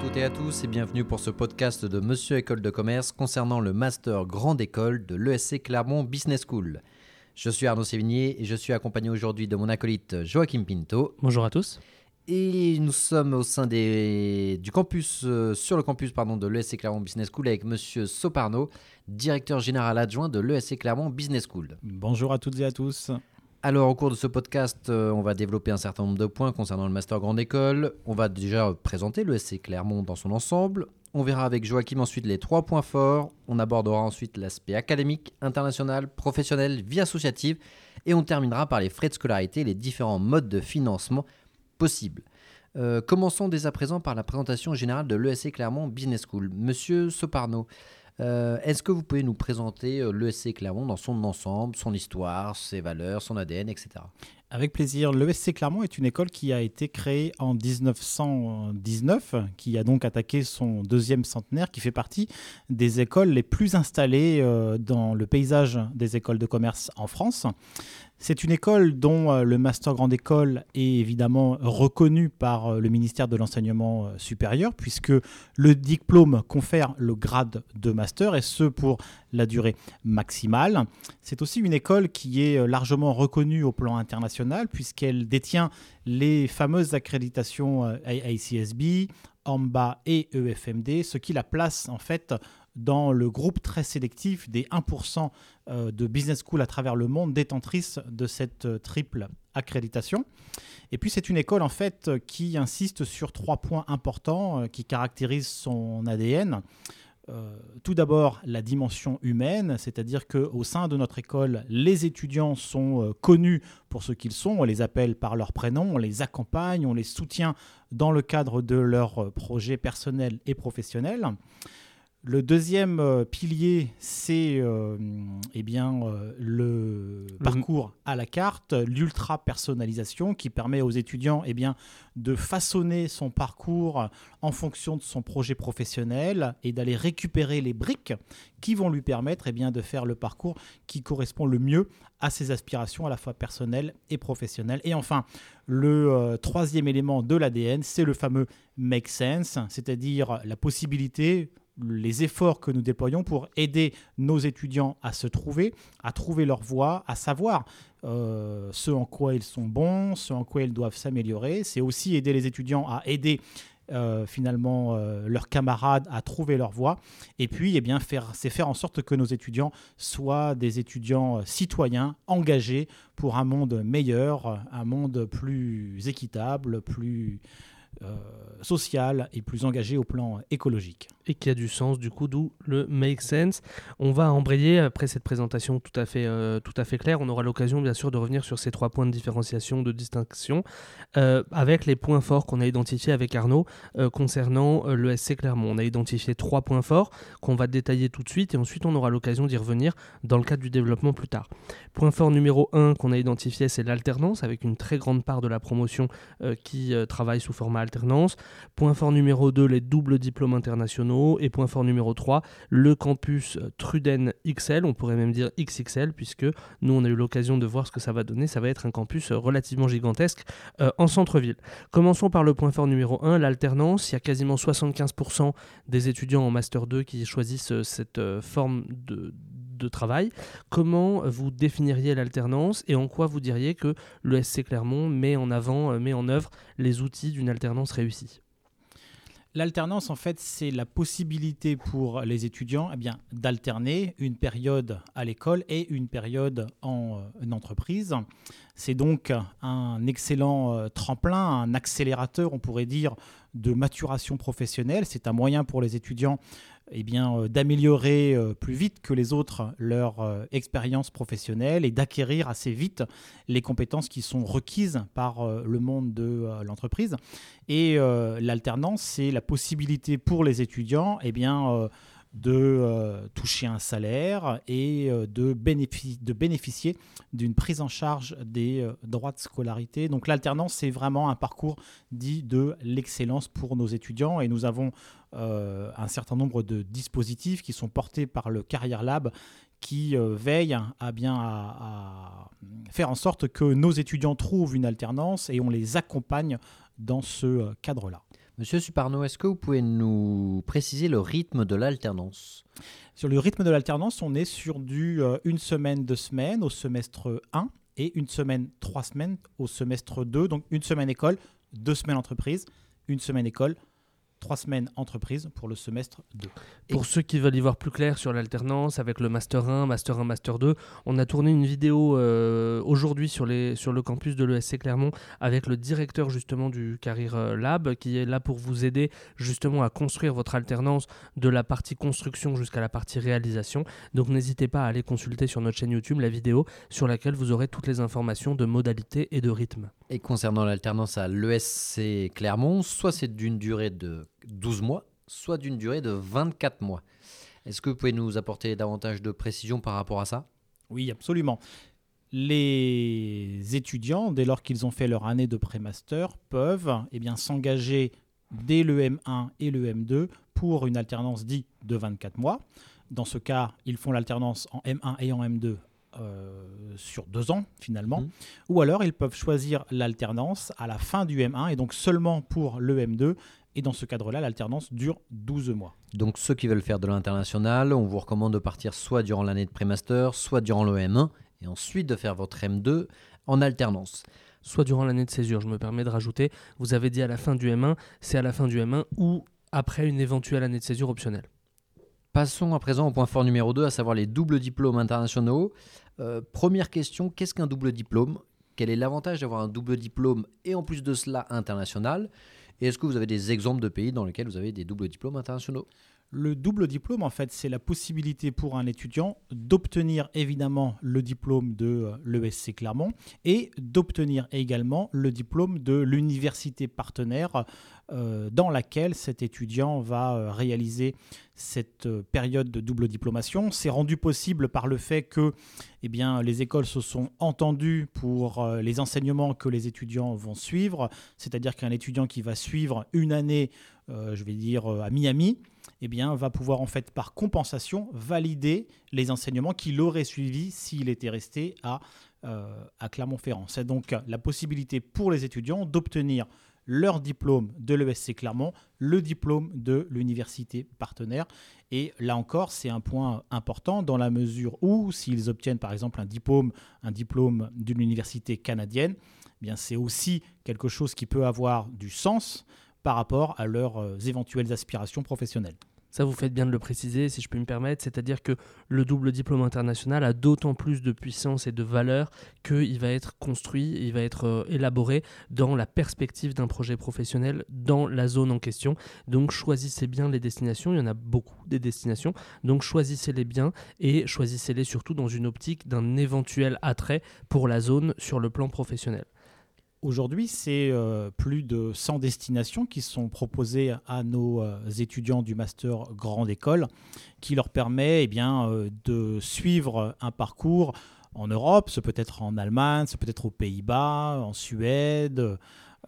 toutes et à tous et bienvenue pour ce podcast de Monsieur École de Commerce concernant le Master Grande École de l'ESC Clermont Business School. Je suis Arnaud Sévigné et je suis accompagné aujourd'hui de mon acolyte Joachim Pinto. Bonjour à tous. Et nous sommes au sein des, du campus, euh, sur le campus pardon, de l'ESC Clermont Business School avec Monsieur Soparno, directeur général adjoint de l'ESC Clermont Business School. Bonjour à toutes et à tous. Alors, au cours de ce podcast, euh, on va développer un certain nombre de points concernant le Master Grande École. On va déjà présenter l'ESC Clermont dans son ensemble. On verra avec Joachim ensuite les trois points forts. On abordera ensuite l'aspect académique, international, professionnel, vie associative. Et on terminera par les frais de scolarité et les différents modes de financement possibles. Euh, commençons dès à présent par la présentation générale de l'ESC Clermont Business School. Monsieur Soparno, euh, est-ce que vous pouvez nous présenter euh, l'ESC Clermont dans son ensemble, son histoire, ses valeurs, son ADN, etc. Avec plaisir. L'ESC Clermont est une école qui a été créée en 1919, qui a donc attaqué son deuxième centenaire, qui fait partie des écoles les plus installées euh, dans le paysage des écoles de commerce en France. C'est une école dont euh, le Master Grande École est évidemment reconnu par euh, le ministère de l'Enseignement euh, supérieur, puisque le diplôme confère le grade de master, et ce pour la durée maximale. C'est aussi une école qui est largement reconnue au plan international, puisqu'elle détient les fameuses accréditations ICSB, AMBA et EFMD, ce qui la place en fait dans le groupe très sélectif des 1% euh, de business school à travers le monde détentrices de cette euh, triple accréditation. Et puis c'est une école en fait qui insiste sur trois points importants euh, qui caractérisent son ADN. tout d'abord la dimension humaine, c'est-à-dire qu'au sein de notre école, les étudiants sont connus pour ce qu'ils sont, on les appelle par leur prénom, on les accompagne, on les soutient dans le cadre de leurs projets personnels et professionnels. Le deuxième euh, pilier, c'est euh, eh bien, euh, le parcours à la carte, l'ultra personnalisation qui permet aux étudiants eh bien, de façonner son parcours en fonction de son projet professionnel et d'aller récupérer les briques qui vont lui permettre eh bien, de faire le parcours qui correspond le mieux à ses aspirations à la fois personnelles et professionnelles. Et enfin, le troisième élément de l'ADN, c'est le fameux make sense, c'est-à-dire la possibilité les efforts que nous déployons pour aider nos étudiants à se trouver, à trouver leur voie, à savoir euh, ce en quoi ils sont bons, ce en quoi ils doivent s'améliorer. C'est aussi aider les étudiants à aider euh, finalement euh, leurs camarades à trouver leur voie. Et puis, eh bien, faire, c'est faire en sorte que nos étudiants soient des étudiants citoyens, engagés pour un monde meilleur, un monde plus équitable, plus euh, social et plus engagé au plan écologique. Et qui a du sens, du coup, d'où le make sense. On va embrayer, après cette présentation tout à fait, euh, tout à fait claire, on aura l'occasion, bien sûr, de revenir sur ces trois points de différenciation, de distinction, euh, avec les points forts qu'on a identifiés avec Arnaud concernant le SC Clermont. On a identifié trois points forts qu'on va détailler tout de suite, et ensuite on aura l'occasion d'y revenir dans le cadre du développement plus tard. Point fort numéro un qu'on a identifié, c'est l'alternance, avec une très grande part de la promotion qui travaille sous format Point fort numéro 2, les doubles diplômes internationaux. Et point fort numéro 3, le campus Truden XL, on pourrait même dire XXL, puisque nous, on a eu l'occasion de voir ce que ça va donner. Ça va être un campus relativement gigantesque euh, en centre-ville. Commençons par le point fort numéro 1, l'alternance. Il y a quasiment 75% des étudiants en Master 2 qui choisissent euh, cette euh, forme de de travail. Comment vous définiriez l'alternance et en quoi vous diriez que le SC Clermont met en avant, euh, met en œuvre les outils d'une alternance réussie? L'alternance, en fait, c'est la possibilité pour les étudiants eh d'alterner une période à l'école et une période en euh, entreprise. C'est donc un excellent euh, tremplin, un accélérateur, on pourrait dire, de maturation professionnelle. C'est un moyen pour les étudiants eh bien, euh, d'améliorer euh, plus vite que les autres leur euh, expérience professionnelle et d'acquérir assez vite les compétences qui sont requises par le monde de l'entreprise. Et l'alternance, c'est la possibilité pour les étudiants eh bien, de toucher un salaire et de, de, bénéficier d'une prise en charge des droits de scolarité. Donc l'alternance, c'est vraiment un parcours dit de l'excellence pour nos étudiants et nous avons euh, un certain nombre de dispositifs qui sont portés par le Carrière Lab qui euh, veillent à bien à, faire en sorte que nos étudiants trouvent une alternance et on les accompagne dans ce euh, cadre-là. Monsieur Suparno, est-ce que vous pouvez nous préciser le rythme de l'alternance? Sur le rythme de l'alternance, on est sur du euh, une semaine, deux semaines au semestre 1 et une semaine, trois semaines au semestre 2. Donc une semaine école, deux semaines entreprise, une semaine école, trois semaines entreprise pour le semestre 2. Pour ceux qui veulent y voir plus clair sur l'alternance avec le Master 1, Master 1, Master 2, on a tourné une vidéo euh, aujourd'hui sur, les, sur le campus de l'ESC Clermont avec le directeur justement du Career euh, Lab qui est là pour vous aider justement à construire votre alternance de la partie construction jusqu'à la partie réalisation. Donc n'hésitez pas à aller consulter sur notre chaîne YouTube la vidéo sur laquelle vous aurez toutes les informations de modalité et de rythme. Et concernant l'alternance à l'ESC Clermont, soit c'est d'une durée de 12 mois, soit d'une durée de 24 mois. Est-ce que vous pouvez nous apporter davantage de précision par rapport à ça? Oui, absolument. Les étudiants, dès lors qu'ils ont fait leur année de pré-master, peuvent eh bien, s'engager dès le M1 et le M2 pour une alternance dite de 24 mois. Dans ce cas, ils font l'alternance en M1 et en M2 euh, sur deux ans finalement. Mhm. Ou alors ils peuvent choisir l'alternance à la fin du M1 et donc seulement pour le M2 et dans ce cadre-là, l'alternance dure 12 mois. Donc ceux qui veulent faire de l'international, on vous recommande de partir soit durant l'année de pré-master, soit durant le M1, et ensuite de faire votre M2 en alternance. Soit durant l'année de césure, je me permets de rajouter, vous avez dit à la fin du M1, c'est à la fin du M1 ou après une éventuelle année de césure optionnelle. Passons à présent au point fort numéro 2, à savoir les doubles diplômes internationaux. Euh, première question, qu'est-ce qu'un double diplôme? Quel est l'avantage d'avoir un double diplôme et en plus de cela international? Et est-ce que vous avez des exemples de pays dans lesquels vous avez des doubles diplômes internationaux? Le double diplôme, en fait, c'est la possibilité pour un étudiant d'obtenir évidemment le diplôme de euh, l'ESC Clermont et d'obtenir également le diplôme de l'université partenaire euh, dans laquelle cet étudiant va euh, réaliser cette période de double diplomation. C'est rendu possible par le fait que eh les écoles se sont entendues pour les enseignements que les étudiants vont suivre, c'est-à-dire qu'un étudiant qui va suivre une année, je vais dire, à Miami, eh bien, va pouvoir en fait par compensation valider les enseignements qu'il aurait suivis s'il était resté à, euh, Clermont-Ferrand. C'est donc la possibilité pour les étudiants d'obtenir leur diplôme de l'ESC Clermont, le diplôme de l'université partenaire. Et là encore, c'est un point important dans la mesure où, s'ils obtiennent par exemple un diplôme, un diplôme d'une université canadienne, eh c'est aussi quelque chose qui peut avoir du sens par rapport à leurs euh, éventuelles aspirations professionnelles. Ça, vous faites bien de le préciser, si je peux me permettre, c'est-à-dire que le double diplôme international a d'autant plus de puissance et de valeur qu'il va être construit, il va être euh, élaboré dans la perspective d'un projet professionnel dans la zone en question. Donc choisissez bien les destinations, il y en a beaucoup des destinations, donc choisissez-les bien et choisissez-les surtout dans une optique d'un éventuel attrait pour la zone sur le plan professionnel. Aujourd'hui, c'est euh, plus de 100 destinations qui sont proposées à nos euh, étudiants du master grande école, qui leur permet eh bien, euh, de suivre un parcours en Europe, ce peut être en Allemagne, ce peut être aux Pays-Bas, en Suède,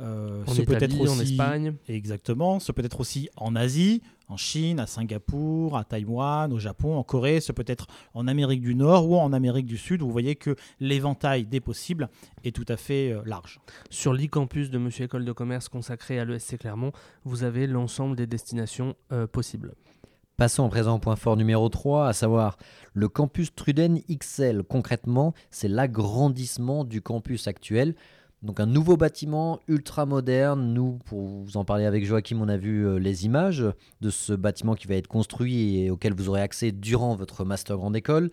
euh, ce peut être aussi, en Espagne. Exactement. Ce peut être aussi en Asie, en Chine, à Singapour, à Taïwan, au Japon, en Corée. Ce peut être en Amérique du Nord ou en Amérique du Sud. Vous voyez que l'éventail des possibles est tout à fait euh, large. Sur l'e-campus de Monsieur École de Commerce consacré à l'ESC Clermont, vous avez l'ensemble des destinations euh, possibles. Passons à présent au point fort numéro 3, à savoir le campus Truden XL. Concrètement, c'est l'agrandissement du campus actuel. Donc un nouveau bâtiment ultra moderne. Nous, pour vous en parler avec Joachim, on a vu euh, les images de ce bâtiment qui va être construit et auquel vous aurez accès durant votre master grande école.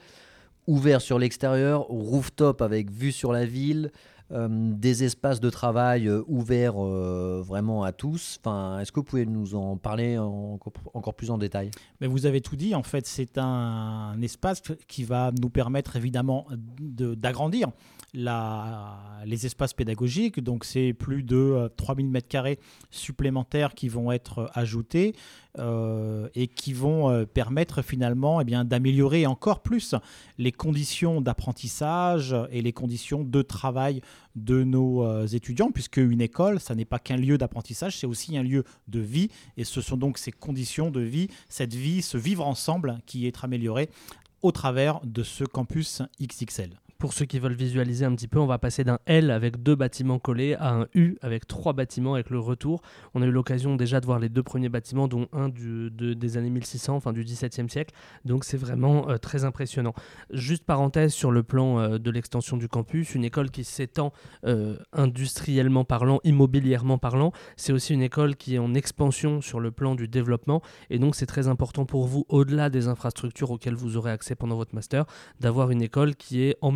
Ouvert sur l'extérieur, rooftop avec vue sur la ville, des espaces de travail euh, ouverts vraiment à tous. Enfin, Est-ce que vous pouvez nous en parler encore plus en détail? Mais Vous avez tout dit. En fait, c'est un espace qui va nous permettre évidemment d'agrandir les espaces pédagogiques. Donc, c'est plus de 3000 euh, m2 supplémentaires qui vont être euh, ajoutés euh, et qui vont permettre finalement eh bien, d'améliorer encore plus les conditions d'apprentissage et les conditions de travail de nos étudiants, puisque une école, ça n'est pas qu'un lieu d'apprentissage, c'est aussi un lieu de vie, et ce sont donc ces conditions de vie, cette vie, ce vivre ensemble qui est amélioré au travers de ce campus XXL. Pour ceux qui veulent visualiser un petit peu, on va passer d'un L avec deux bâtiments collés à un U avec trois bâtiments avec le retour. On a eu l'occasion déjà de voir les deux premiers bâtiments, dont un du, des années 1600, enfin du XVIIe siècle. Donc c'est vraiment euh, très impressionnant. Juste parenthèse sur le plan euh, de l'extension du campus, une école qui s'étend euh, industriellement parlant, immobilièrement parlant, c'est aussi une école qui est en expansion sur le plan du développement. Et donc c'est très important pour vous, au-delà des infrastructures auxquelles vous aurez accès pendant votre master, d'avoir une école qui est en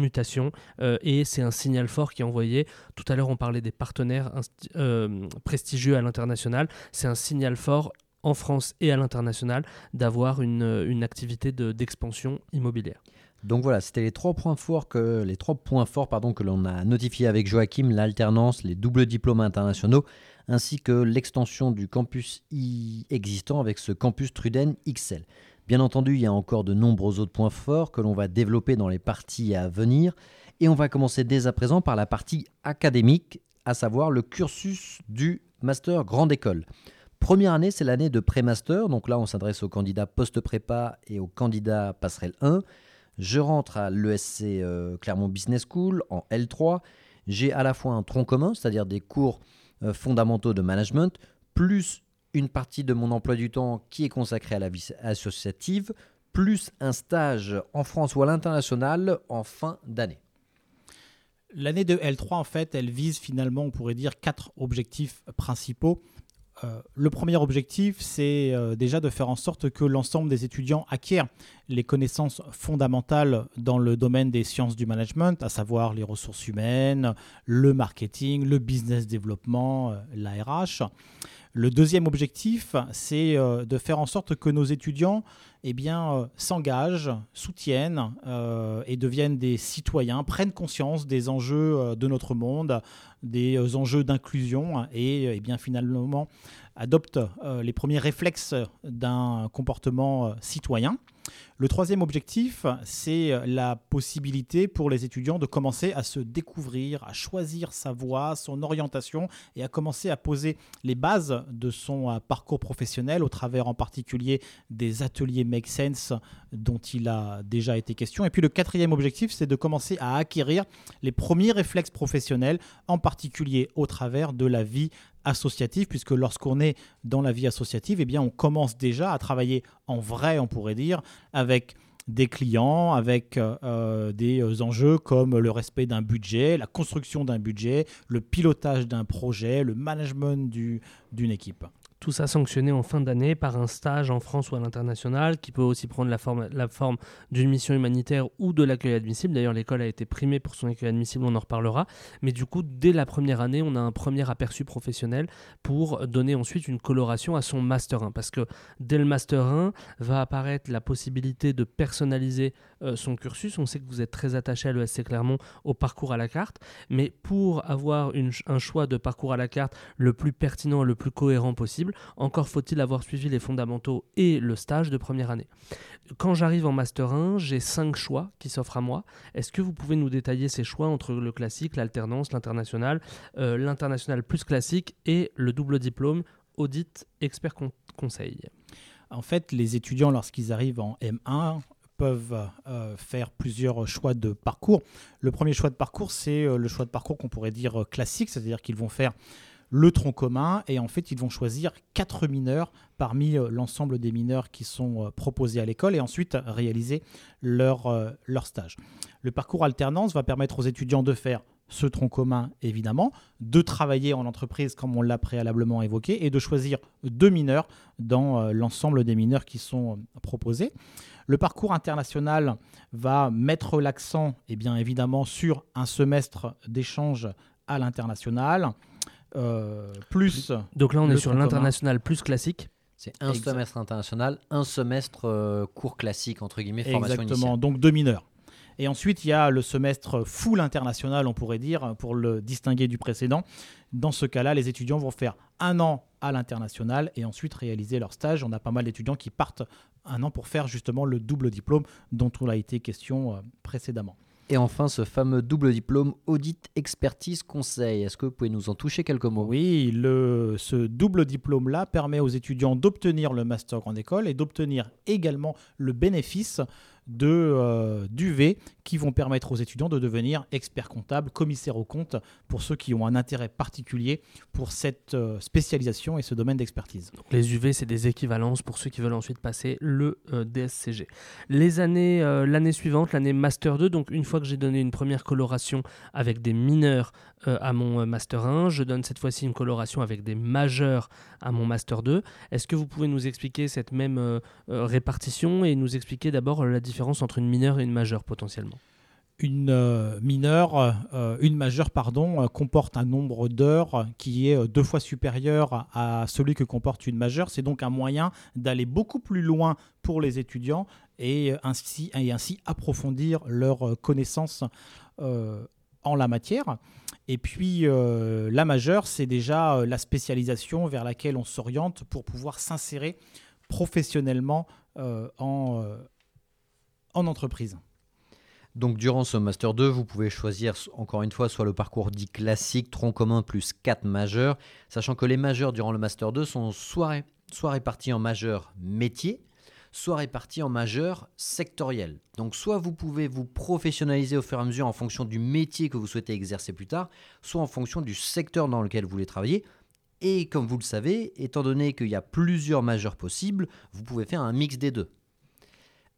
euh, et c'est un signal fort qui est envoyé. Tout à l'heure, on parlait des partenaires euh, prestigieux à l'international. C'est un signal fort en France et à l'international d'avoir une, une, activité d'expansion immobilière. Donc voilà, c'était les trois points forts que l'on a notifiés avec Joachim, l'alternance, les doubles diplômes internationaux, ainsi que l'extension du campus existant avec ce campus Truden XL. Bien entendu, il y a encore de nombreux autres points forts que l'on va développer dans les parties à venir. Et on va commencer dès à présent par la partie académique, à savoir le cursus du master grande école. Première année, c'est l'année de pré-master, donc là on s'adresse aux candidats post-prépa et aux candidats passerelle 1. Je rentre à l'ESC euh, Clermont Business School en L3. J'ai à la fois un tronc commun, c'est-à-dire des cours euh, fondamentaux de management, plus une partie de mon emploi du temps qui est consacrée à la vie associative, plus un stage en France ou à l'international en fin d'année. L'année de L3, en fait, elle vise finalement, on pourrait dire, quatre objectifs principaux. Euh, le premier objectif, c'est euh, déjà de faire en sorte que l'ensemble des étudiants acquièrent les connaissances fondamentales dans le domaine des sciences du management, à savoir les ressources humaines, le marketing, le business développement, euh, l'ARH. Le deuxième objectif, c'est de faire en sorte que nos étudiants eh euh, s'engagent, soutiennent euh, et deviennent des citoyens, prennent conscience des enjeux euh, de notre monde, des enjeux d'inclusion et eh finalement adoptent les premiers réflexes d'un comportement citoyen. Le troisième objectif, c'est la possibilité pour les étudiants de commencer à se découvrir, à choisir sa voie, son orientation et à commencer à poser les bases de son parcours professionnel au travers en particulier des ateliers Make Sense dont il a déjà été question. Et puis le quatrième objectif, c'est de commencer à acquérir les premiers réflexes professionnels, en particulier au travers de la vie associative, puisque lorsqu'on est dans la vie associative, eh on commence déjà à travailler en vrai, on pourrait dire, avec des clients, avec euh, des enjeux comme le respect d'un budget, la construction d'un budget, le pilotage d'un projet, le management d'une équipe. Tout ça sanctionné en fin d'année par un stage en France ou à l'international qui peut aussi prendre la forme, d'une mission humanitaire ou de l'accueil admissible. D'ailleurs, l'école a été primée pour son accueil admissible, on en reparlera. Mais du coup, dès la première année, on a un premier aperçu professionnel pour donner ensuite une coloration à son Master 1. Parce que dès le Master 1 va apparaître la possibilité de personnaliser euh, son cursus. On sait que vous êtes très attaché à l'ESC Clermont au parcours à la carte. Mais pour avoir un choix de parcours à la carte le plus pertinent, le plus cohérent possible, encore faut-il avoir suivi les fondamentaux et le stage de première année. Quand j'arrive en Master 1, j'ai cinq choix qui s'offrent à moi. Est-ce que vous pouvez nous détailler ces choix entre le classique, l'alternance, l'international, euh, l'international plus classique et le double diplôme audit expert conseil? En fait, les étudiants, lorsqu'ils arrivent en M1, peuvent euh, faire plusieurs choix de parcours. Le premier choix de parcours, c'est euh, le choix de parcours qu'on pourrait dire classique, c'est-à-dire qu'ils vont faire le tronc commun et en fait ils vont choisir quatre mineurs parmi euh, l'ensemble des mineurs qui sont euh, proposés à l'école et ensuite réaliser leur, euh, leur stage. Le parcours alternance va permettre aux étudiants de faire ce tronc commun évidemment, de travailler en entreprise comme on l'a préalablement évoqué et de choisir deux mineurs dans l'ensemble des mineurs qui sont proposés. Le parcours international va mettre l'accent eh bien évidemment sur un semestre d'échange à l'international, plus. Donc là, on est sur l'international plus classique. C'est un semestre international, un semestre euh, cours classique, entre guillemets, formation Exactement, donc deux mineurs. Et ensuite, il y a le semestre full international, on pourrait dire, pour le distinguer du précédent. Dans ce cas-là, les étudiants vont faire un an à l'international et ensuite réaliser leur stage. On a pas mal d'étudiants qui partent un an pour faire justement le double diplôme dont on a été question euh, précédemment. Et enfin, ce fameux double diplôme audit, expertise, conseil. Est-ce que vous pouvez nous en toucher quelques mots? Oui, ce double diplôme-là permet aux étudiants d'obtenir le master grande école et d'obtenir également le bénéfice de euh, qui vont permettre aux étudiants de devenir experts comptables, commissaires aux comptes, pour ceux qui ont un intérêt particulier pour cette euh, spécialisation et ce domaine d'expertise. Les UV, c'est des équivalences pour ceux qui veulent ensuite passer le euh, DSCG. Les années, euh, l'année suivante, l'année Master 2, donc une fois que j'ai donné une première coloration avec des mineurs à mon Master 1, je donne cette fois-ci une coloration avec des majeurs à mon Master 2. Est-ce que vous pouvez nous expliquer cette même répartition et nous expliquer d'abord la différence entre une mineure et une majeure potentiellement? Une euh, mineure, euh, une majeure, pardon, euh, comporte un nombre d'heures qui est deux fois supérieur à celui que comporte une majeure. C'est donc un moyen d'aller beaucoup plus loin pour les étudiants et ainsi, approfondir leurs connaissances en la matière. Et puis la majeure, c'est déjà la spécialisation vers laquelle on s'oriente pour pouvoir s'insérer professionnellement en, en entreprise. Donc durant ce Master 2, vous pouvez choisir encore une fois soit le parcours dit classique, tronc commun plus 4 majeurs, sachant que les majeurs durant le Master 2 sont soit, soit répartis en majeurs métiers, soit répartis en majeurs sectoriels. Donc soit vous pouvez vous professionnaliser au fur et à mesure en fonction du métier que vous souhaitez exercer plus tard, soit en fonction du secteur dans lequel vous voulez travailler. Et comme vous le savez, étant donné qu'il y a plusieurs majeurs possibles, vous pouvez faire un mix des deux.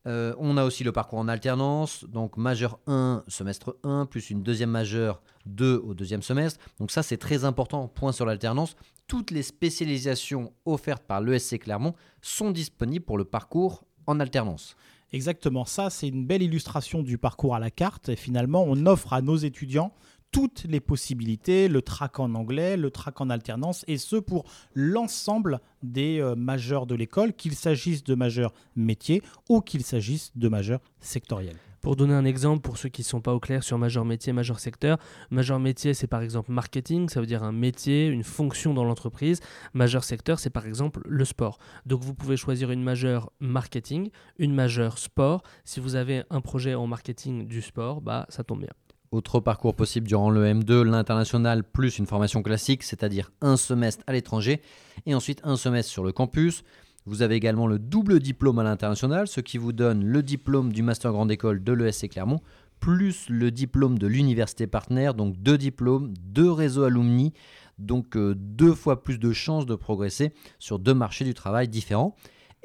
Euh, on a aussi le parcours en alternance, donc majeur 1, semestre 1, plus une deuxième majeure 2 au deuxième semestre. Donc ça, c'est très important, point sur l'alternance. Toutes les spécialisations offertes par l'ESC Clermont sont disponibles pour le parcours en alternance. Exactement, ça c'est une belle illustration du parcours à la carte. Et finalement, on offre à nos étudiants toutes les possibilités, le track en anglais, le track en alternance, et ce pour l'ensemble des euh, majeurs de l'école, qu'il s'agisse de majeurs métiers ou qu'il s'agisse de majeurs sectoriels. Pour donner un exemple, pour ceux qui ne sont pas au clair sur majeur métier, majeur secteur, majeur métier, c'est par exemple marketing, ça veut dire un métier, une fonction dans l'entreprise. Majeur secteur, c'est par exemple le sport. Donc vous pouvez choisir une majeure marketing, une majeure sport. Si vous avez un projet en marketing du sport, bah ça tombe bien. Autre parcours possible durant le M2, l'international plus une formation classique, c'est-à-dire un semestre à l'étranger et ensuite un semestre sur le campus. Vous avez également le double diplôme à l'international, ce qui vous donne le diplôme du Master Grande École de l'ESC Clermont, plus le diplôme de l'université partenaire, donc deux diplômes, deux réseaux alumni, donc euh, deux fois plus de chances de progresser sur deux marchés du travail différents.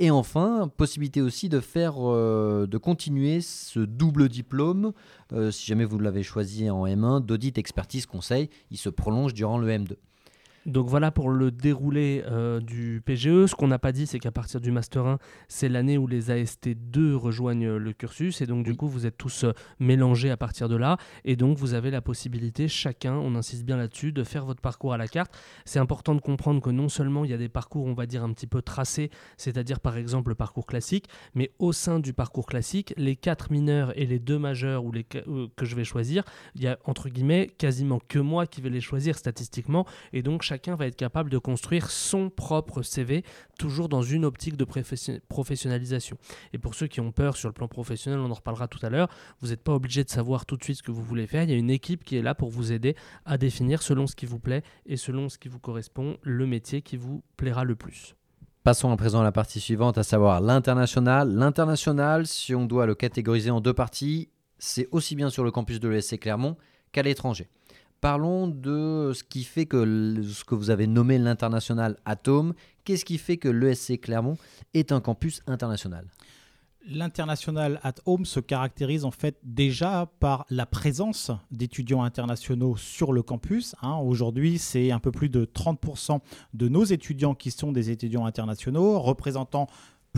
Et enfin, possibilité aussi de faire, euh, de continuer ce double diplôme, euh, si jamais vous l'avez choisi en M1, d'audit expertise conseil, il se prolonge durant le M2. Donc voilà pour le déroulé euh, du PGE. Ce qu'on n'a pas dit, c'est qu'à partir du Master 1, c'est l'année où les AST2 rejoignent le cursus. Et donc du coup, vous êtes tous euh, mélangés à partir de là. Et donc vous avez la possibilité, chacun, on insiste bien là-dessus, de faire votre parcours à la carte. C'est important de comprendre que non seulement il y a des parcours, on va dire, un petit peu tracés, c'est-à-dire par exemple le parcours classique, mais au sein du parcours classique, les quatre mineurs et les deux majeurs ou les, euh, que je vais choisir, il y a entre guillemets quasiment que moi qui vais les choisir statistiquement. Et donc chaque chacun va être capable de construire son propre CV, toujours dans une optique de professionnalisation. Et pour ceux qui ont peur sur le plan professionnel, on en reparlera tout à l'heure, vous n'êtes pas obligé de savoir tout de suite ce que vous voulez faire. Il y a une équipe qui est là pour vous aider à définir selon ce qui vous plaît et selon ce qui vous correspond, le métier qui vous plaira le plus. Passons à présent à la partie suivante, à savoir l'international. L'international, si on doit le catégoriser en deux parties, c'est aussi bien sur le campus de l'ESC Clermont qu'à l'étranger. Parlons de ce qui fait que ce que vous avez nommé l'international Atome. Qu'est-ce qui fait que l'ESC Clermont est un campus international? L'international at home se caractérise en fait déjà par la présence d'étudiants internationaux sur le campus. Hein. Aujourd'hui, c'est un peu plus de 30% de nos étudiants qui sont des étudiants internationaux, représentant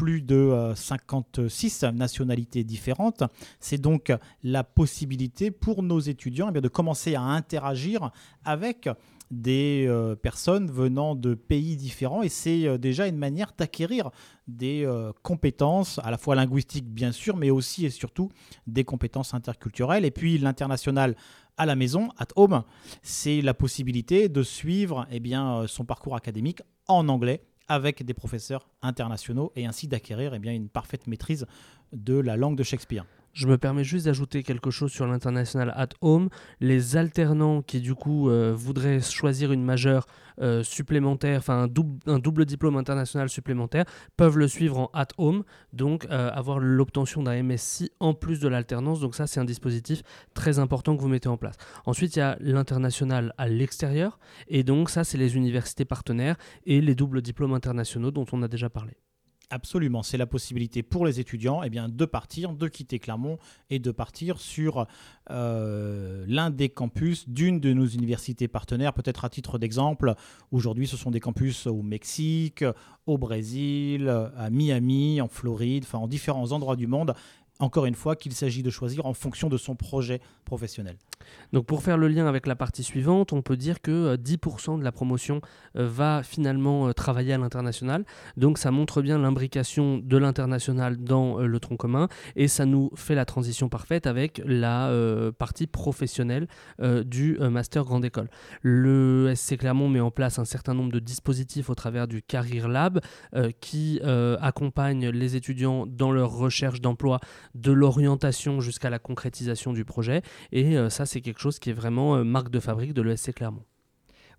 plus de 56 euh, nationalités différentes. C'est donc la possibilité pour nos étudiants eh de commencer à interagir avec des euh, personnes venant de pays différents. Et c'est euh, déjà une manière d'acquérir des compétences à la fois linguistiques bien sûr mais aussi et surtout des compétences interculturelles. Et puis l'international à la maison, at home, c'est la possibilité de suivre eh son parcours académique en anglais avec des professeurs internationaux et ainsi d'acquérir eh bien, une parfaite maîtrise de la langue de Shakespeare. Je me permets juste d'ajouter quelque chose sur l'international at home. Les alternants qui du coup euh, voudraient choisir une majeure euh, supplémentaire, enfin un, double diplôme international supplémentaire, peuvent le suivre en at home, donc euh, avoir l'obtention d'un MSc en plus de l'alternance. Donc ça c'est un dispositif très important que vous mettez en place. Ensuite il y a l'international à l'extérieur, et donc ça c'est les universités partenaires et les doubles diplômes internationaux dont on a déjà parlé. Absolument, c'est la possibilité pour les étudiants eh bien, de partir, de quitter Clermont et de partir sur euh, l'un des campus d'une de nos universités partenaires. Peut-être à titre d'exemple, aujourd'hui ce sont des campus au Mexique, au Brésil, à Miami, en Floride, enfin en différents endroits du monde. Encore une fois, qu'il s'agit de choisir en fonction de son projet professionnel. Donc pour faire le lien avec la partie suivante, on peut dire que 10% euh, de la promotion euh, va finalement euh, travailler à l'international. Donc ça montre bien l'imbrication de l'international dans le tronc commun et ça nous fait la transition parfaite avec la partie professionnelle du master grande école. Le SC Clermont met en place un certain nombre de dispositifs au travers du Career Lab qui accompagne les étudiants dans leur recherche d'emploi de l'orientation jusqu'à la concrétisation du projet et ça c'est quelque chose qui est vraiment euh, marque de fabrique de l'ESC Clermont.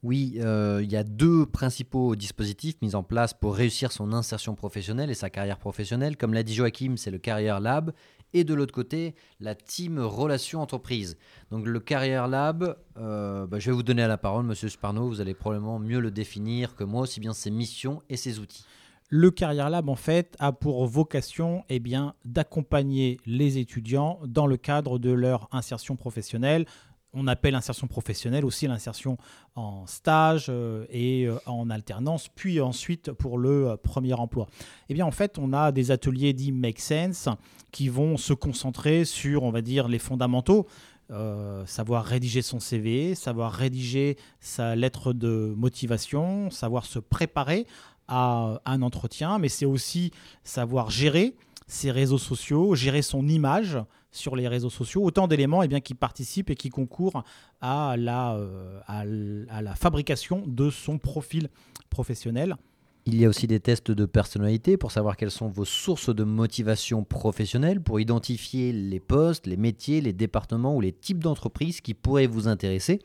Oui, euh, il y a deux principaux dispositifs mis en place pour réussir son insertion professionnelle et sa carrière professionnelle. Comme l'a dit Joachim, c'est le Career Lab et de l'autre côté, la team relation entreprise. Donc le Career Lab, euh, bah, je vais vous donner la parole, Monsieur Sparno, vous allez probablement mieux le définir que moi, aussi bien ses missions et ses outils. Le Career Lab, en fait, a pour vocation eh bien, d'accompagner les étudiants dans le cadre de leur insertion professionnelle. On appelle insertion professionnelle aussi l'insertion en stage euh, et euh, en alternance, puis ensuite pour le euh, premier emploi. Eh bien, en fait, on a des ateliers dits Make Sense qui vont se concentrer sur, on va dire, les fondamentaux. savoir rédiger son CV, savoir rédiger sa lettre de motivation, savoir se préparer à un entretien, mais c'est aussi savoir gérer ses réseaux sociaux, gérer son image sur les réseaux sociaux, autant d'éléments eh bien, qui participent et qui concourent à la, euh, à, la fabrication de son profil professionnel. Il y a aussi des tests de personnalité pour savoir quelles sont vos sources de motivation professionnelle, pour identifier les postes, les métiers, les départements ou les types d'entreprises qui pourraient vous intéresser.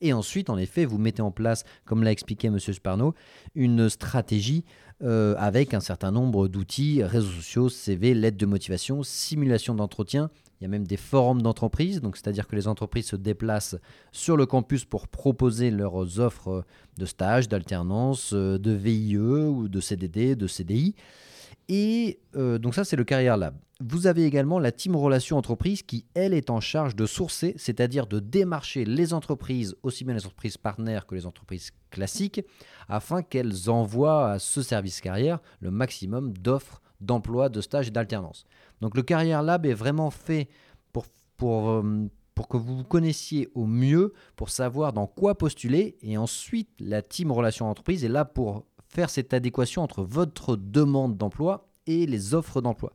Et ensuite, en effet, vous mettez en place, comme l'a expliqué M. Sparno, une stratégie euh, avec un certain nombre d'outils, réseaux sociaux, CV, lettres de motivation, simulation d'entretien. Il y a même des forums d'entreprise, donc c'est-à-dire que les entreprises se déplacent sur le campus pour proposer leurs offres de stage, d'alternance, euh, de VIE ou de CDD, de CDI. Et euh, donc ça, c'est le Career Lab. Vous avez également la team relation entreprise qui, elle, est en charge de sourcer, c'est-à-dire de démarcher les entreprises, aussi bien les entreprises partenaires que les entreprises classiques, afin qu'elles envoient à ce service carrière le maximum d'offres d'emploi, de stages et d'alternance. Donc le Career Lab est vraiment fait pour, pour, euh, pour que vous vous connaissiez au mieux, pour savoir dans quoi postuler, et ensuite la team relation entreprise est là pour faire cette adéquation entre votre demande d'emploi et les offres d'emploi.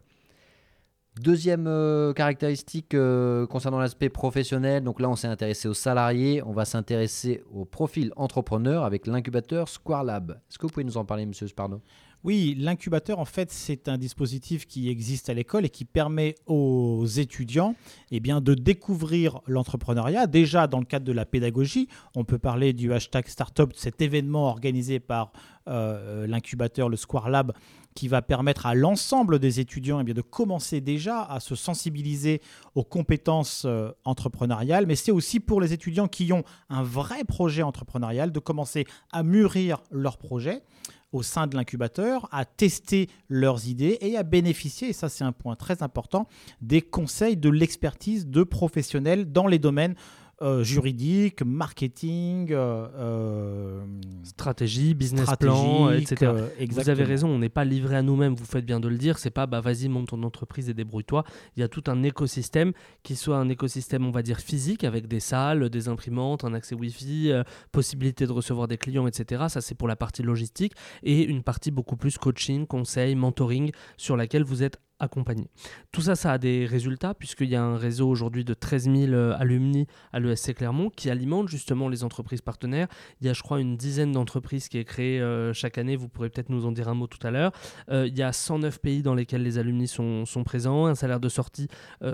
Deuxième euh, caractéristique euh, concernant l'aspect professionnel, donc là on s'est intéressé aux salariés, on va s'intéresser au profil entrepreneur avec l'incubateur Square Lab. Est-ce que vous pouvez nous en parler, monsieur Sparno oui, l'incubateur, en fait, c'est un dispositif qui existe à l'école et qui permet aux étudiants eh bien, de découvrir l'entrepreneuriat. Déjà, dans le cadre de la pédagogie, on peut parler du hashtag Startup, cet événement organisé par euh, l'incubateur, le Square Lab, qui va permettre à l'ensemble des étudiants eh bien, de commencer déjà à se sensibiliser aux compétences euh, entrepreneuriales, mais c'est aussi pour les étudiants qui ont un vrai projet entrepreneurial de commencer à mûrir leur projet au sein de l'incubateur, à tester leurs idées et à bénéficier, et ça c'est un point très important, des conseils de l'expertise de professionnels dans les domaines euh, juridique, marketing, euh, euh, stratégie, business plan, etc. vous avez raison, on n'est pas livré à nous-mêmes, vous faites bien de le dire, c'est pas bah, vas-y, monte ton entreprise et débrouille-toi. Il y a tout un écosystème qui soit un écosystème, on va dire, physique, avec des salles, des imprimantes, un accès Wi-Fi, possibilité de recevoir des clients, etc. Ça, c'est pour la partie logistique, et une partie beaucoup plus coaching, conseil, mentoring, sur laquelle vous êtes accompagner. Tout ça, ça a des résultats, puisqu'il y a un réseau aujourd'hui de 13 000 alumni à l'ESC Clermont qui alimente justement les entreprises partenaires. Il y a, je crois, une dizaine d'entreprises qui est créée chaque année. Vous pourrez peut-être nous en dire un mot tout à l'heure. il y a 109 pays dans lesquels les alumni sont, sont présents, un salaire de sortie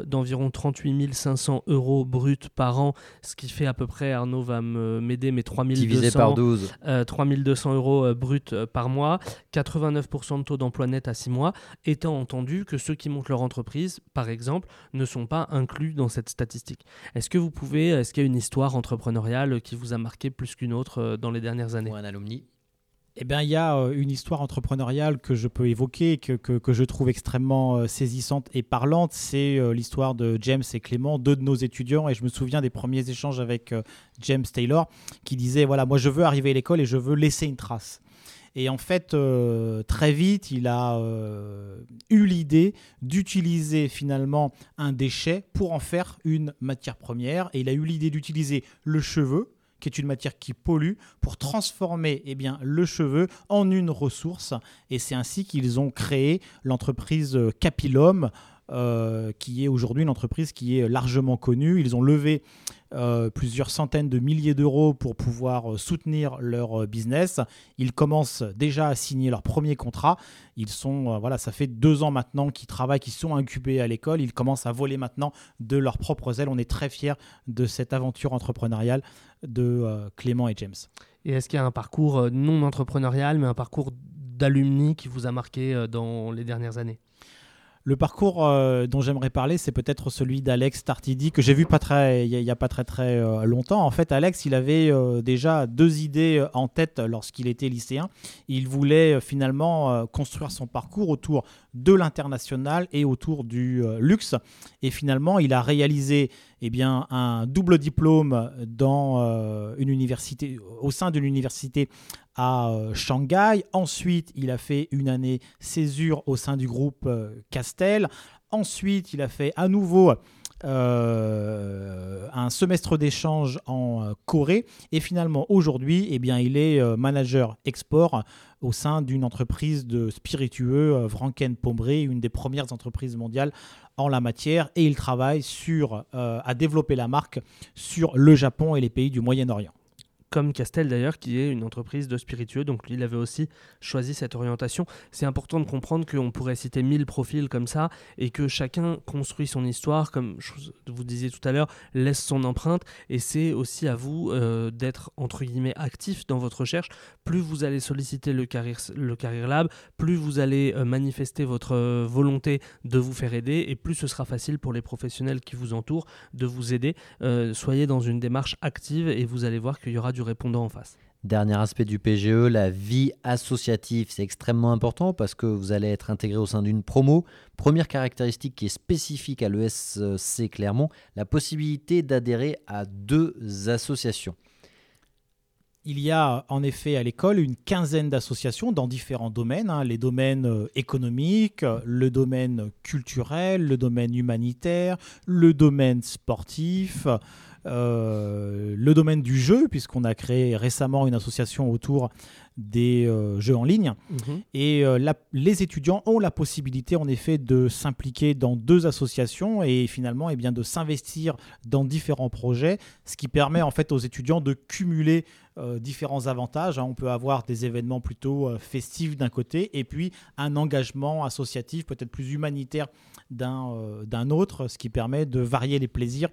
d'environ 38 500 euros bruts par an, ce qui fait à peu près, Arnaud va m'aider, mais 3200, par 12. 3200 euros bruts par mois, 89% de taux d'emploi net à 6 mois, étant entendu que ceux qui montent leur entreprise, par exemple, ne sont pas inclus dans cette statistique. Est-ce que vous pouvez, est-ce qu'il y a une histoire entrepreneuriale qui vous a marqué plus qu'une autre euh, dans les dernières années? Ou un alumni eh bien, il y a euh, une histoire entrepreneuriale que je peux évoquer, que, que, je trouve extrêmement euh, saisissante et parlante. C'est l'histoire de James et Clément, deux de nos étudiants. Et je me souviens des premiers échanges avec James Taylor, qui disait, voilà, moi je veux arriver à l'école et je veux laisser une trace. Et en fait, euh, très vite, il a euh, eu l'idée d'utiliser finalement un déchet pour en faire une matière première. Et il a eu l'idée d'utiliser le cheveu, qui est une matière qui pollue, pour transformer eh bien, le cheveu en une ressource. Et c'est ainsi qu'ils ont créé l'entreprise Capilum. Euh, qui est aujourd'hui une entreprise qui est largement connue. Ils ont levé euh, plusieurs centaines de milliers d'euros pour pouvoir euh, soutenir leur euh, business. Ils commencent déjà à signer leur premier contrat. Ils sont, voilà, ça fait deux ans maintenant qu'ils travaillent, qu'ils sont incubés à l'école. Ils commencent à voler maintenant de leurs propres ailes. On est très fiers de cette aventure entrepreneuriale de Clément et James. Et est-ce qu'il y a un parcours non entrepreneurial, mais un parcours d'alumni qui vous a marqué dans les dernières années? Le parcours euh, dont j'aimerais parler, c'est peut-être celui d'Alex Tartidi, que j'ai vu pas très, il n'y a, pas très très euh, longtemps. En fait, Alex, il avait euh, déjà deux idées en tête lorsqu'il était lycéen. Il voulait finalement construire son parcours autour de l'international et autour du luxe. Et finalement, il a réalisé eh bien, un double diplôme dans une université, au sein d'une université à euh, Shanghai. Ensuite, il a fait une année césure au sein du groupe euh, Castel. Ensuite, il a fait à nouveau euh, un semestre d'échange en Corée. Et finalement, aujourd'hui, eh bien, il est manager export au sein d'une entreprise de spiritueux, Franken Pombré, une des premières entreprises mondiales en la matière. Et il travaille sur, à développer la marque sur le Japon et les pays du Moyen-Orient comme Castel d'ailleurs, qui est une entreprise de spiritueux. Donc lui, il avait aussi choisi cette orientation. C'est important de comprendre qu'on pourrait citer mille profils comme ça et que chacun construit son histoire, comme vous disiez tout à l'heure, laisse son empreinte. Et c'est aussi à vous euh, d'être entre guillemets actif dans votre recherche. Plus vous allez solliciter le Career, le career Lab, plus vous allez euh, manifester votre euh, volonté de vous faire aider et plus ce sera facile pour les professionnels qui vous entourent de vous aider. soyez dans une démarche active et vous allez voir qu'il y aura du répondant en face. Dernier aspect du PGE, la vie associative, c'est extrêmement important parce que vous allez être intégré au sein d'une promo. Première caractéristique qui est spécifique à l'ESC Clermont, la possibilité d'adhérer à deux associations. Il y a en effet à l'école une quinzaine d'associations dans différents domaines, hein. les domaines euh, économiques, le domaine culturel, le domaine humanitaire, le domaine sportif, euh, le domaine du jeu, puisqu'on a créé récemment une association autour des euh, jeux en ligne. Mhm. Et euh, les étudiants ont la possibilité, en effet, de s'impliquer dans deux associations et finalement eh bien, de s'investir dans différents projets, ce qui permet en fait aux étudiants de cumuler différents avantages. Hein. On peut avoir des événements plutôt festifs d'un côté et puis un engagement associatif peut-être plus humanitaire d'un autre, ce qui permet de varier les plaisirs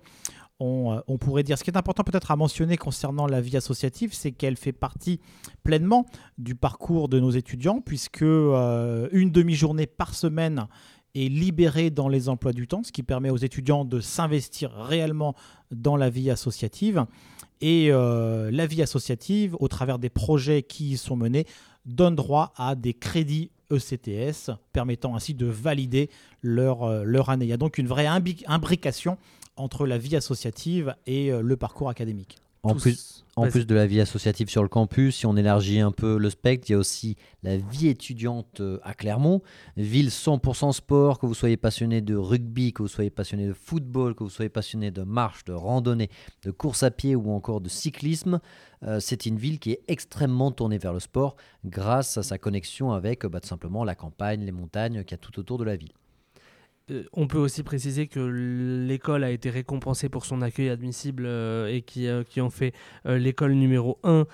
euh, on, pourrait dire. Ce qui est important peut-être à mentionner concernant la vie associative, c'est qu'elle fait partie pleinement du parcours de nos étudiants, puisque euh, une demi-journée par semaine est libérée dans les emplois du temps, ce qui permet aux étudiants de s'investir réellement dans la vie associative. Et euh, la vie associative, au travers des projets qui y sont menés, donne droit à des crédits ECTS, permettant ainsi de valider leur, leur année. Il y a donc une vraie imbrication entre la vie associative et euh, le parcours académique. En plus, en plus de la vie associative sur le campus, si on élargit un peu le spectre, il y a aussi la vie étudiante euh, à Clermont, ville 100% sport, que vous soyez passionné de rugby, que vous soyez passionné de football, que vous soyez passionné de marche, de randonnée, de course à pied ou encore de cyclisme. Euh, c'est une ville qui est extrêmement tournée vers le sport grâce à sa connexion avec bah, tout simplement la campagne, les montagnes qu'il y a tout autour de la ville. Euh, on peut aussi préciser que l'école a été récompensée pour son accueil admissible euh, et qui, euh, qui en fait l'école numéro 1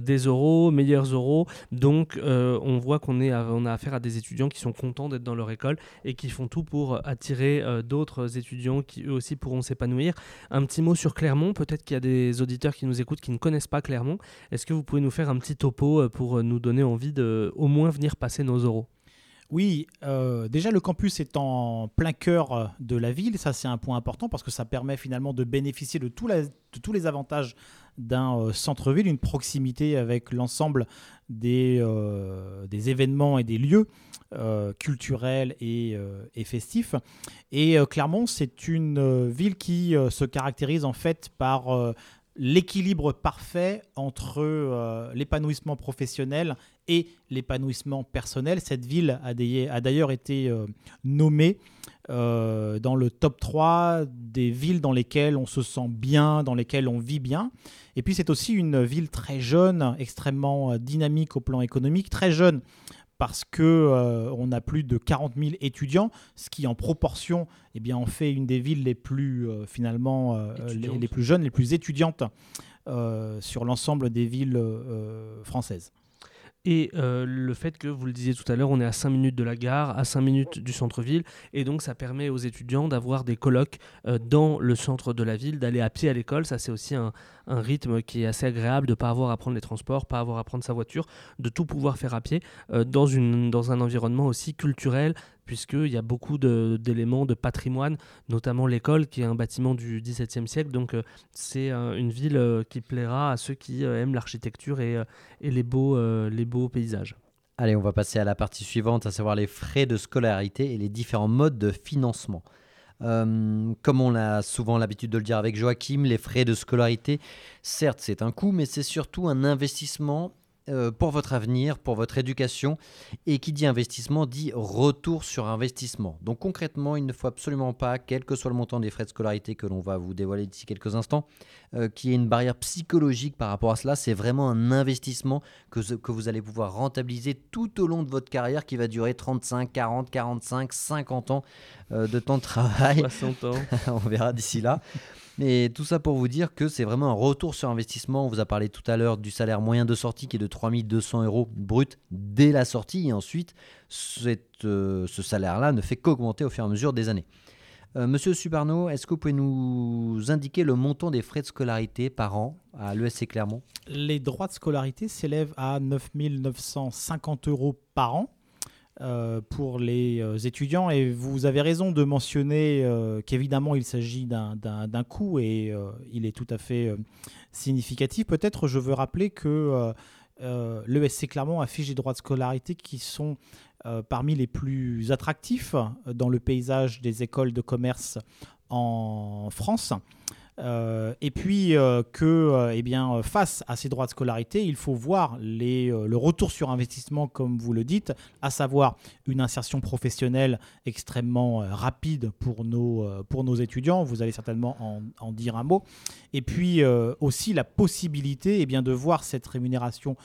des euros, meilleurs euros. Donc on voit qu'on on a affaire à des étudiants qui sont contents d'être dans leur école et qui font tout pour attirer d'autres étudiants qui eux aussi pourront s'épanouir. Un petit mot sur Clermont, peut-être qu'il y a des auditeurs qui nous écoutent qui ne connaissent pas Clermont. Est-ce que vous pouvez nous faire un petit topo pour nous donner envie de au moins venir passer nos euros oui, euh, déjà le campus est en plein cœur euh, de la ville, ça c'est un point important parce que ça permet finalement de bénéficier de, tous les avantages d'un euh, centre-ville, une proximité avec l'ensemble des, événements et des lieux culturels et, et, festifs. Et Clermont, c'est une ville qui se caractérise en fait par l'équilibre parfait entre euh, l'épanouissement professionnel et l'épanouissement personnel. Cette ville a, d'ailleurs été euh, nommée euh, dans le top 3 des villes dans lesquelles on se sent bien, dans lesquelles on vit bien. Et puis c'est aussi une ville très jeune, extrêmement dynamique au plan économique, très jeune parce que euh, on a plus de 40 000 étudiants, ce qui en proportion eh bien, en fait une des villes les plus euh, finalement euh, les, plus jeunes, les plus étudiantes sur l'ensemble des villes françaises. Et le fait que, vous le disiez tout à l'heure, on est à 5 minutes de la gare, à 5 minutes du centre-ville, et donc ça permet aux étudiants d'avoir des colloques dans le centre de la ville, d'aller à pied à l'école. Ça, c'est aussi un, rythme qui est assez agréable de ne pas avoir à prendre les transports, pas avoir à prendre sa voiture, de tout pouvoir faire à pied euh, dans un environnement aussi culturel, puisqu'il y a beaucoup d'éléments de, patrimoine, notamment l'école qui est un bâtiment du XVIIe siècle. Donc euh, c'est une ville euh, qui plaira à ceux qui aiment l'architecture et, les, beaux, les beaux paysages. Allez, on va passer à la partie suivante, à savoir les frais de scolarité et les différents modes de financement. Euh, comme on a souvent l'habitude de le dire avec Joachim, les frais de scolarité, certes c'est un coût, mais c'est surtout un investissement euh, pour votre avenir, pour votre éducation. Et qui dit investissement dit retour sur investissement. Donc concrètement, il ne faut absolument pas, quel que soit le montant des frais de scolarité que l'on va vous dévoiler d'ici quelques instants, euh, qu'il y ait une barrière psychologique par rapport à cela. C'est vraiment un investissement que, que vous allez pouvoir rentabiliser tout au long de votre carrière qui va durer 35, 40, 45, 50 ans euh, de temps de travail. 60 ans. On verra d'ici là. Mais tout ça pour vous dire que c'est vraiment un retour sur investissement. On vous a parlé tout à l'heure du salaire moyen de sortie qui est de 3200 euros brut dès la sortie. Et ensuite, euh, ce salaire-là ne fait qu'augmenter au fur et à mesure des années. Euh, Monsieur Subarno, est-ce que vous pouvez nous indiquer le montant des frais de scolarité par an à l'ESC Clermont? Les droits de scolarité s'élèvent à 9 950 euros par an. Euh, pour les euh, étudiants. Et vous avez raison de mentionner qu'évidemment il s'agit d'un coût et il est tout à fait significatif. Peut-être je veux rappeler que l'ESC Clermont affiche des droits de scolarité qui sont parmi les plus attractifs dans le paysage des écoles de commerce en France. Euh, et puis euh, que, euh, eh bien, face à ces droits de scolarité, il faut voir le retour sur investissement, comme vous le dites, à savoir une insertion professionnelle extrêmement rapide pour nos, pour nos étudiants. Vous allez certainement en, en dire un mot. Et puis aussi la possibilité eh bien, de voir cette rémunération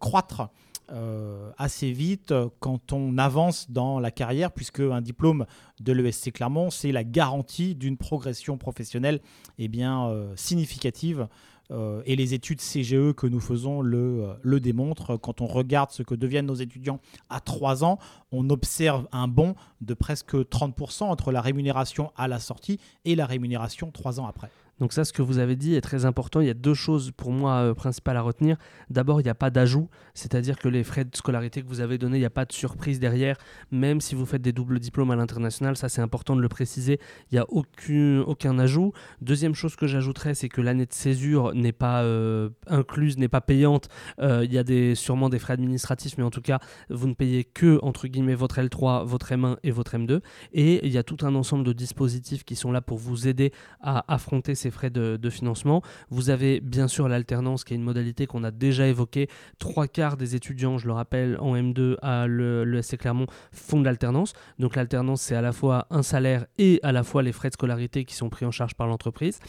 croître euh, assez vite quand on avance dans la carrière, puisque un diplôme de l'ESC Clermont, c'est la garantie d'une progression professionnelle eh bien, euh, significative. Euh, et les études CGE que nous faisons le, le démontrent. Quand on regarde ce que deviennent nos étudiants à 3 ans, on observe un bond de presque 30% entre la rémunération à la sortie et la rémunération 3 ans après. Donc ça, ce que vous avez dit est très important. Il y a deux choses pour moi euh, principales à retenir. D'abord, il n'y a pas d'ajout, c'est-à-dire que les frais de scolarité que vous avez donnés, il n'y a pas de surprise derrière, même si vous faites des doubles diplômes à l'international, ça c'est important de le préciser, il n'y a aucun, ajout. Deuxième chose que j'ajouterais, c'est que l'année de césure n'est pas euh, incluse, n'est pas payante. Euh, il y a des, sûrement des frais administratifs, mais en tout cas, vous ne payez que, entre guillemets, votre L3, votre M1 et votre M2. Et il y a tout un ensemble de dispositifs qui sont là pour vous aider à affronter ces frais de, financement. Vous avez bien sûr l'alternance qui est une modalité qu'on a déjà évoquée. Trois quarts des étudiants, je le rappelle, en M2 à l'ESC Clermont font de l'alternance. Donc l'alternance, c'est à la fois un salaire et à la fois les frais de scolarité qui sont pris en charge par l'entreprise.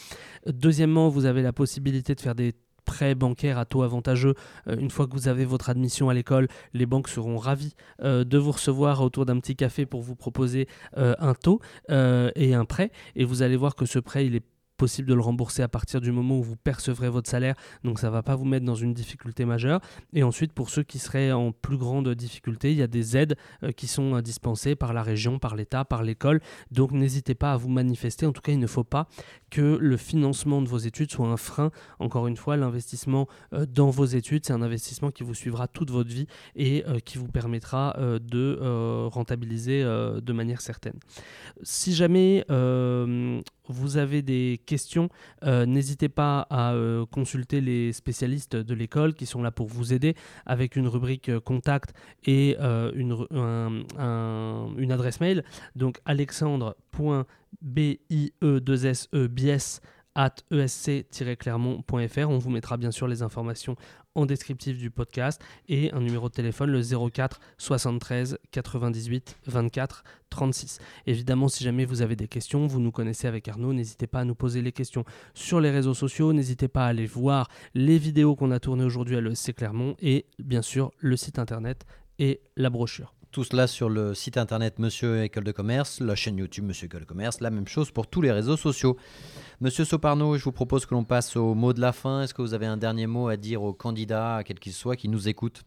Deuxièmement, vous avez la possibilité de faire des prêt bancaire à taux avantageux. Euh, une fois que vous avez votre admission à l'école, les banques seront ravies de vous recevoir autour d'un petit café pour vous proposer un taux et un prêt. Et vous allez voir que ce prêt, il est possible de le rembourser à partir du moment où vous percevrez votre salaire, donc ça ne va pas vous mettre dans une difficulté majeure. Et ensuite, pour ceux qui seraient en plus grande difficulté, il y a des aides euh, qui sont euh, dispensées par la région, par l'État, par l'école. Donc n'hésitez pas à vous manifester. En tout cas, il ne faut pas que le financement de vos études soit un frein. Encore une fois, l'investissement euh, dans vos études, c'est un investissement qui vous suivra toute votre vie et qui vous permettra de rentabiliser de manière certaine. Si jamais vous avez des questions, euh, n'hésitez pas à euh, consulter les spécialistes de l'école qui sont là pour vous aider avec une rubrique euh, contact et une, adresse mail. Donc alexandre.bie2sebies at esc-clermont.fr. On vous mettra bien sûr les informations en descriptif du podcast et un numéro de téléphone le 04 73 98 24 36. Évidemment, si jamais vous avez des questions, vous nous connaissez avec Arnaud, n'hésitez pas à nous poser les questions sur les réseaux sociaux, n'hésitez pas à aller voir les vidéos qu'on a tournées aujourd'hui à l'ESC Clermont et bien sûr le site internet et la brochure. Tout cela sur le site internet Monsieur École de Commerce, la chaîne YouTube Monsieur École de Commerce, la même chose pour tous les réseaux sociaux. Monsieur Soparno, je vous propose que l'on passe au mot de la fin. Est-ce que vous avez un dernier mot à dire aux candidats, quels qu'ils soient, qui nous écoutent?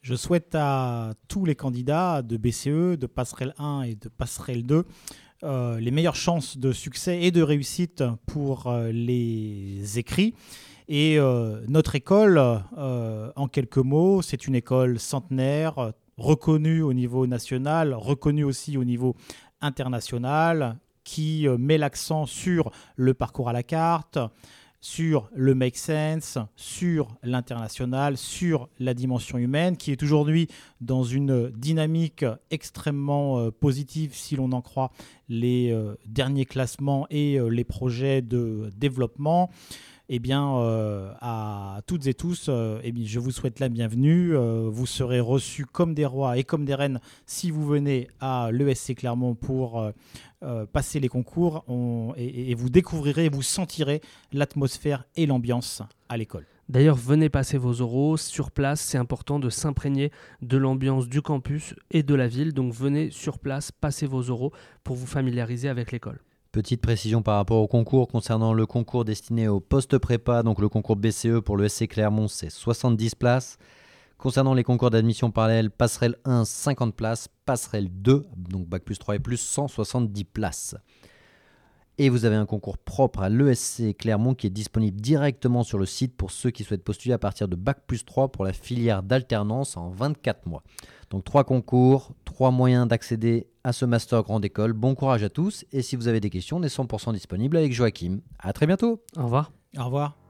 Je souhaite à tous les candidats de BCE, de Passerelle 1 et de Passerelle 2 euh, les meilleures chances de succès et de réussite pour euh, les écrits. Et euh, notre école, en quelques mots, c'est une école centenaire, reconnu au niveau national, reconnu aussi au niveau international, qui euh, met l'accent sur le parcours à la carte, sur le make sense, sur l'international, sur la dimension humaine, qui est aujourd'hui dans une dynamique extrêmement euh, positive si l'on en croit les euh, derniers classements et les projets de développement eh bien, euh, à toutes et tous, euh, eh je vous souhaite la bienvenue. Euh, vous serez reçus comme des rois et comme des reines si vous venez à l'ESC Clermont pour passer les concours et, et, vous découvrirez, vous sentirez l'atmosphère et l'ambiance à l'école. D'ailleurs, venez passer vos oraux sur place. C'est important de s'imprégner de l'ambiance du campus et de la ville. Donc venez sur place, passer vos oraux pour vous familiariser avec l'école. Petite précision par rapport au concours concernant le concours destiné au poste prépa, donc le concours BCE pour le SC Clermont, c'est 70 places. Concernant les concours d'admission parallèle, passerelle 1, 50 places, passerelle 2, donc bac plus 3 et plus, 170 places. Et vous avez un concours propre à l'ESC Clermont qui est disponible directement sur le site pour ceux qui souhaitent postuler à partir de bac plus 3 pour la filière d'alternance en 24 mois. Donc trois concours, trois moyens d'accéder à ce master grande école. Bon courage à tous et si vous avez des questions, on est 100% disponible avec Joachim. À très bientôt. Au revoir. Au revoir.